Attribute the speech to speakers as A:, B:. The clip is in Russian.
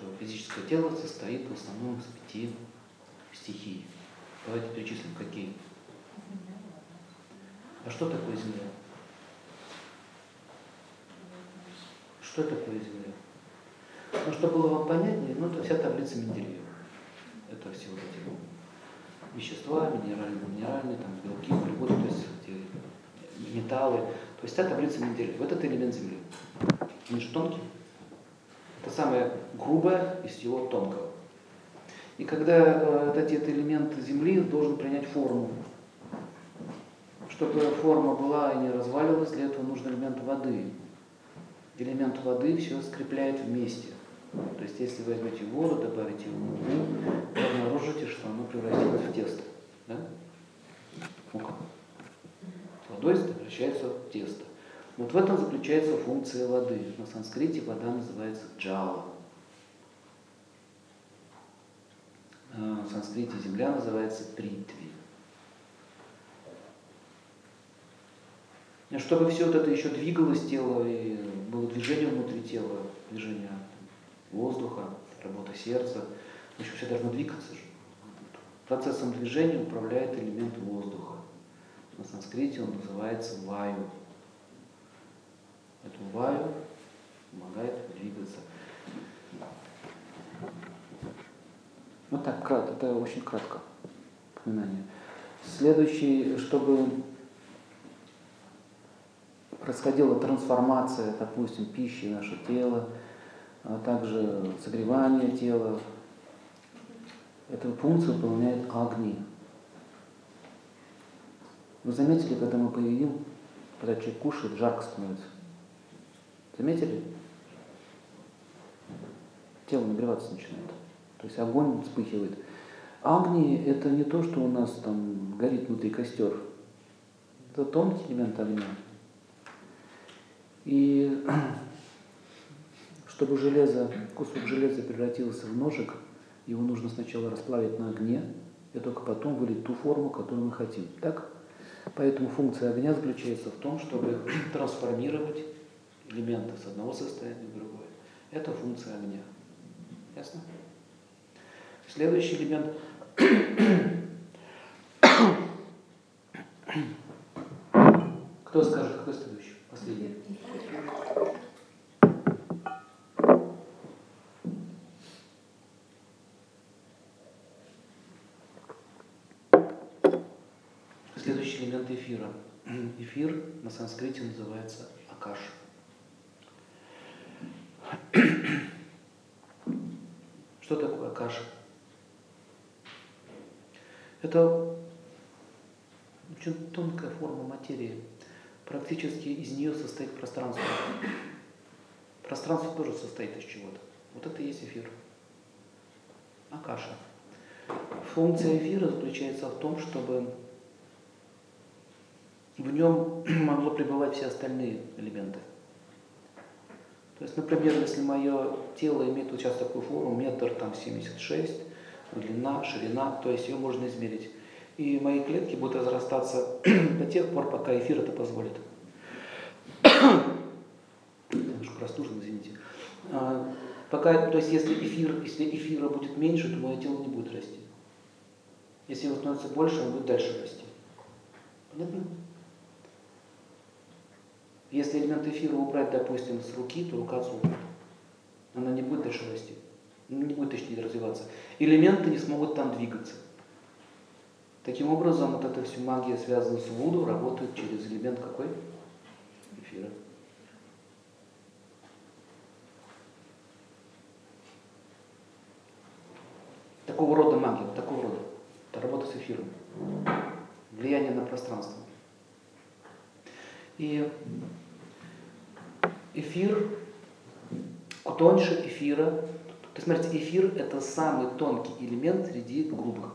A: что физическое тело состоит в основном из пяти стихий. Давайте перечислим, какие. А что такое Земля? Что такое Земля? Ну, чтобы было вам понятнее, ну, это вся таблица Менделеева. Это все вот эти вещества, минеральные, минеральные, там, белки, углеводы, то есть эти металлы. То есть вся таблица Менделеева. Вот это элемент Земли. Он же тонкий. Это самое грубое из всего тонкого. И когда э, этот элемент Земли должен принять форму, чтобы форма была и не разваливалась, для этого нужен элемент воды. Элемент воды все скрепляет вместе. То есть если возьмете воду, добавите в муку, вы обнаружите, что оно превратилось в тесто. Да? Мука. Водой превращается в тесто. Вот в этом заключается функция воды. На санскрите вода называется джала. На санскрите земля называется притви. Чтобы все вот это еще двигалось тело и было движение внутри тела, движение воздуха, работа сердца, общем, все должно двигаться же. Процессом движения управляет элемент воздуха. На санскрите он называется ваю. Эту ваю помогает двигаться. Кратко, это очень кратко упоминание. Следующий, чтобы происходила трансформация, допустим, пищи наше тело, а также согревание тела. Эту функцию выполняет огни. Вы заметили, когда мы поедим, когда человек кушает, жарко становится? Заметили? Тело нагреваться начинает. То есть огонь вспыхивает. Агни – это не то, что у нас там горит внутри костер. Это тонкий элемент огня. И чтобы железо, кусок железа превратился в ножик, его нужно сначала расплавить на огне, и только потом вылить ту форму, которую мы хотим. Так? Поэтому функция огня заключается в том, чтобы трансформировать элементы с одного состояния в другое. Это функция огня. Ясно? Следующий элемент. Кто скажет, какой следующий? Последний. Следующий элемент эфира. Эфир на санскрите называется акаш. Что такое акаша? Это очень тонкая форма материи. Практически из нее состоит пространство. Пространство тоже состоит из чего-то. Вот это и есть эфир. Акаша. Функция эфира заключается в том, чтобы в нем могло пребывать все остальные элементы. То есть, например, если мое тело имеет вот сейчас такую форму, метр там 76, длина, ширина, то есть ее можно измерить. И мои клетки будут разрастаться до тех пор, пока эфир это позволит. Немножко простужен, извините. А, пока, то есть если эфир, если эфира будет меньше, то мое тело не будет расти. Если его становится больше, он будет дальше расти. Понятно? Если элемент эфира убрать, допустим, с руки, то рука отсутствует. Она не будет дальше расти. Не будет, точнее, развиваться. Элементы не смогут там двигаться. Таким образом, вот эта вся магия, связанная с Вуду, работает через элемент какой? Эфира. Такого рода магия, такого рода. Это работа с эфиром. Влияние на пространство. И эфир, тоньше эфира. То есть, смотрите, эфир – это самый тонкий элемент среди грубых.